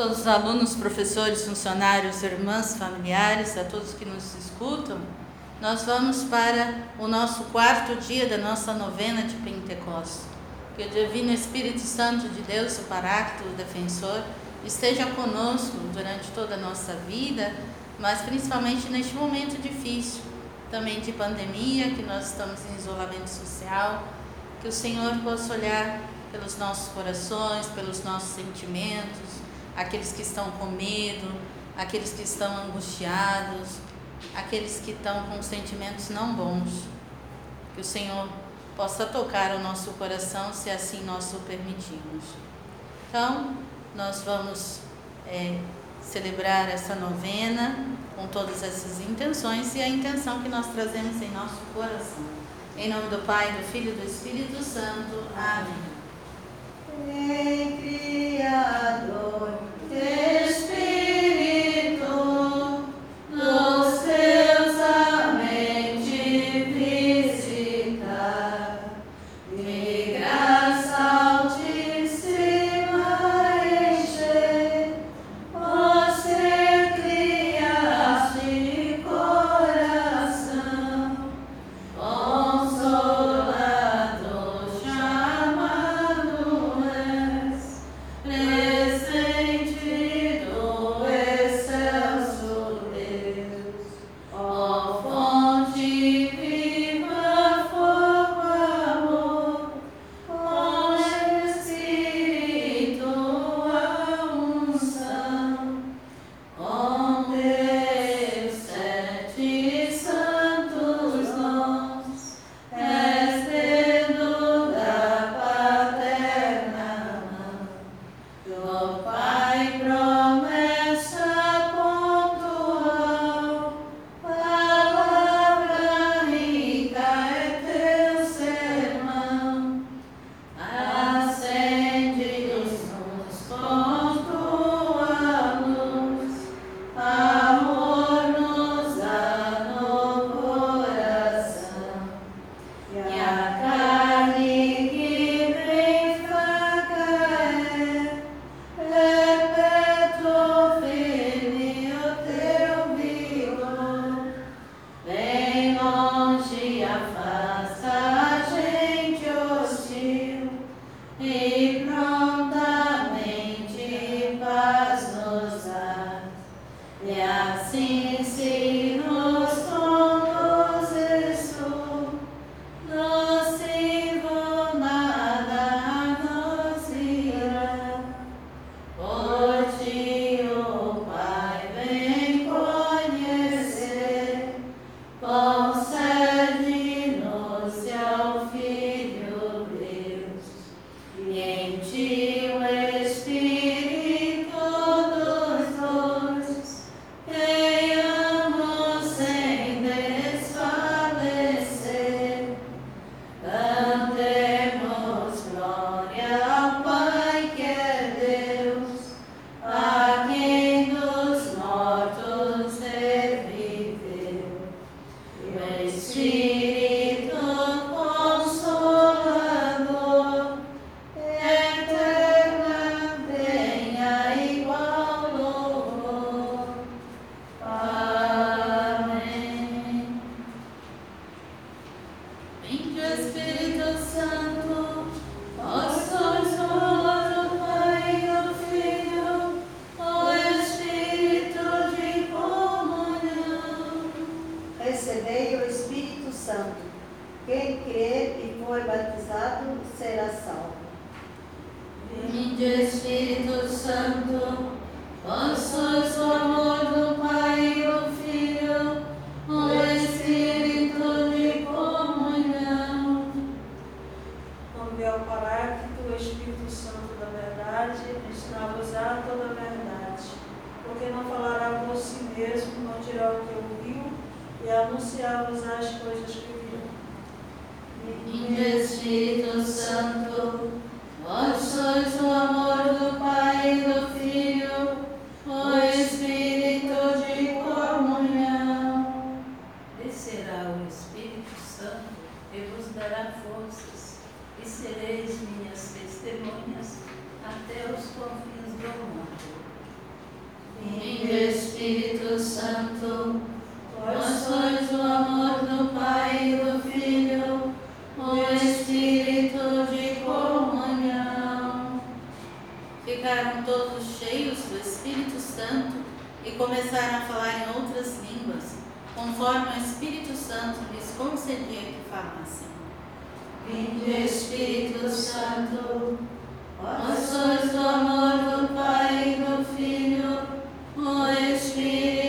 todos os alunos, professores, funcionários, irmãs, familiares, a todos que nos escutam, nós vamos para o nosso quarto dia da nossa novena de Pentecostes. Que o Divino Espírito Santo de Deus, o Paráclito, o Defensor, esteja conosco durante toda a nossa vida, mas principalmente neste momento difícil, também de pandemia, que nós estamos em isolamento social, que o Senhor possa olhar pelos nossos corações, pelos nossos sentimentos, aqueles que estão com medo, aqueles que estão angustiados, aqueles que estão com sentimentos não bons. Que o Senhor possa tocar o nosso coração, se assim nós o permitirmos. Então, nós vamos é, celebrar essa novena com todas essas intenções e a intenção que nós trazemos em nosso coração. Em nome do Pai, do Filho e do Espírito Santo. Amém. Em quando vier o Paráclito, o Espírito Santo da verdade, ensiná-vos a toda a verdade. Porque não falará por si mesmo, não dirá o que ouviu, e anunciá-vos as coisas que viu. Vinde Espírito Santo, vós sois o amor do Pai e do Filho. Ficaram todos cheios do Espírito Santo e começaram a falar em outras línguas, conforme o Espírito Santo lhes concedia que falassem. Vinde, Espírito Santo, vós sois o amor do Pai e do Filho, o Espírito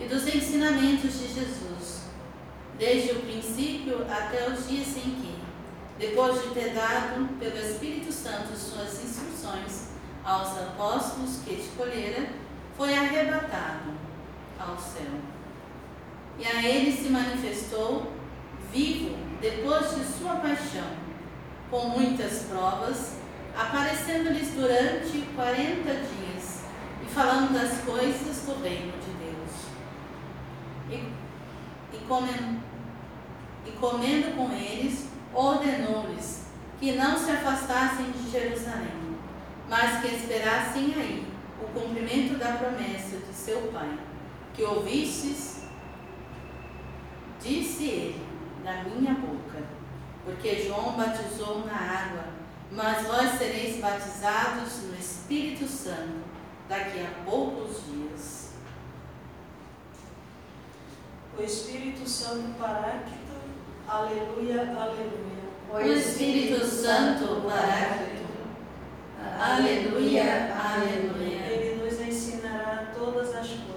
e dos ensinamentos de Jesus, desde o princípio até os dias em que, depois de ter dado pelo Espírito Santo suas instruções aos apóstolos que escolhera, foi arrebatado ao céu. E a ele se manifestou vivo depois de sua paixão, com muitas provas, aparecendo-lhes durante quarenta dias falando das coisas do reino de Deus. E, e, comendo, e comendo com eles, ordenou-lhes que não se afastassem de Jerusalém, mas que esperassem aí o cumprimento da promessa de seu Pai, que ouvistes Disse ele, na minha boca, porque João batizou na água, mas vós sereis batizados no Espírito Santo daqui a poucos dias. O Espírito Santo Paráclito, aleluia, aleluia. O Espírito Santo Paráclito, aleluia, aleluia. Ele nos ensinará todas as coisas.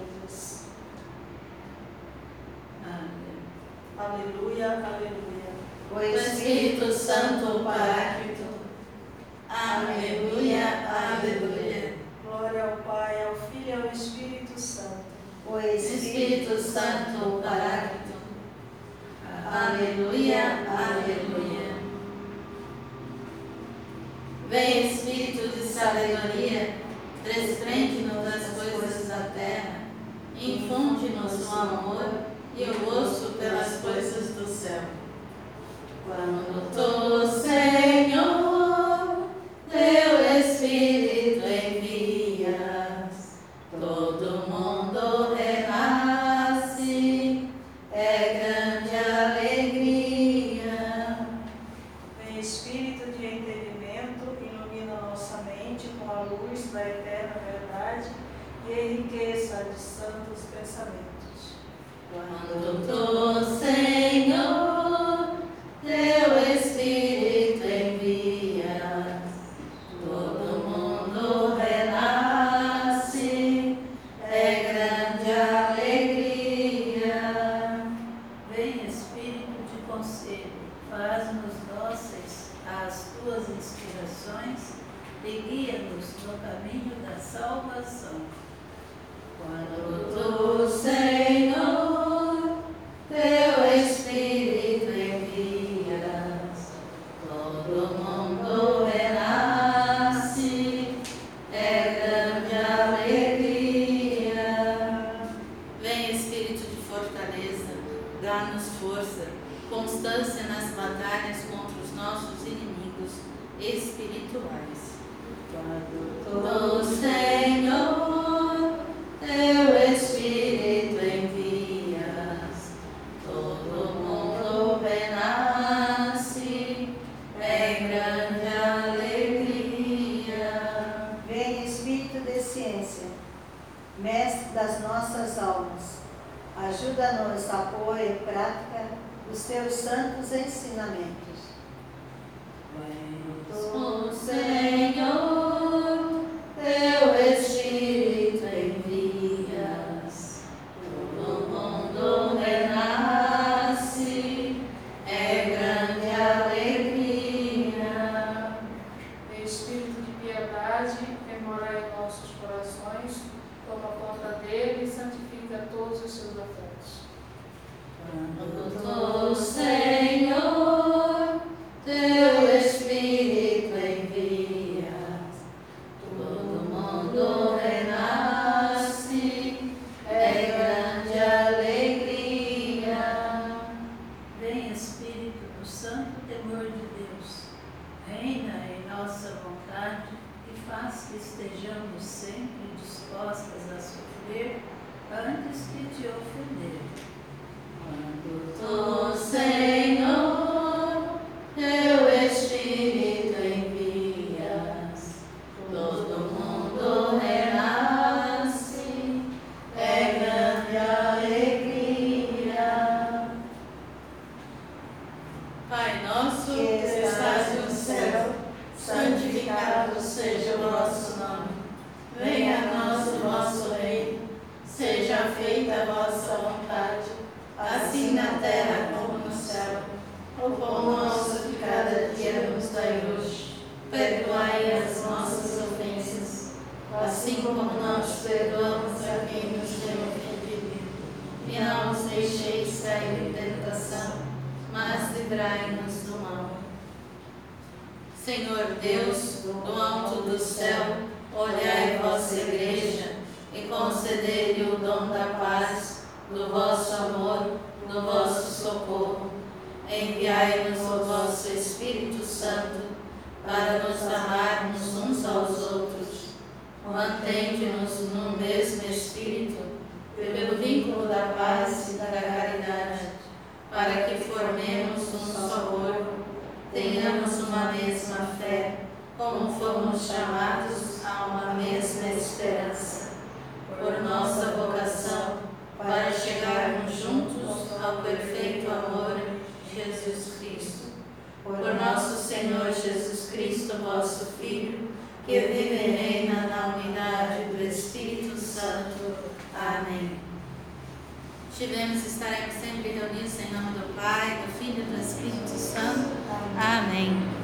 Aleluia, aleluia. O Espírito Santo Paráclito, aleluia, aleluia. Glória ao Pai, ao Filho e ao Espírito Santo. O Espírito Santo Paráclito, aleluia, aleluia. Vem Espírito de sabedoria, desprende-nos das coisas da terra, infunde-nos o amor e o gosto pelas coisas do céu. Quando tu, Senhor, afetos. Quando o Senhor, teu Espírito envias, todo mundo renasce, é grande alegria. Vem Espírito do Santo temor de Deus, reina em nossa vontade e faz que estejamos sempre dispostas a sofrer antes que te ofender. O feita a vossa vontade, assim na terra como no céu. O pão nosso de cada dia nos dai hoje. Perdoai as nossas ofensas, assim como nós perdoamos a quem nos tem ofendido. E não nos deixeis cair em tentação, mas livrai-nos do mal. Senhor Deus, do alto do céu, olhai vossa igreja e concedei-lhe o dom da paz, do vosso amor, do vosso socorro. Enviai-nos o vosso Espírito Santo para nos amarmos uns aos outros. Mantende-nos no mesmo Espírito, pelo vínculo da paz e da caridade, para que formemos um só corpo, tenhamos uma mesma fé, como fomos chamados a uma mesma esperança. Por nossa vocação, para chegarmos juntos ao perfeito amor de Jesus Cristo. Por nosso Senhor Jesus Cristo, vosso Filho, que vive e reina na unidade do Espírito Santo. Amém. Tivemos, estaremos sempre reunidos em nome do Pai, do Filho e do Espírito Santo. Amém.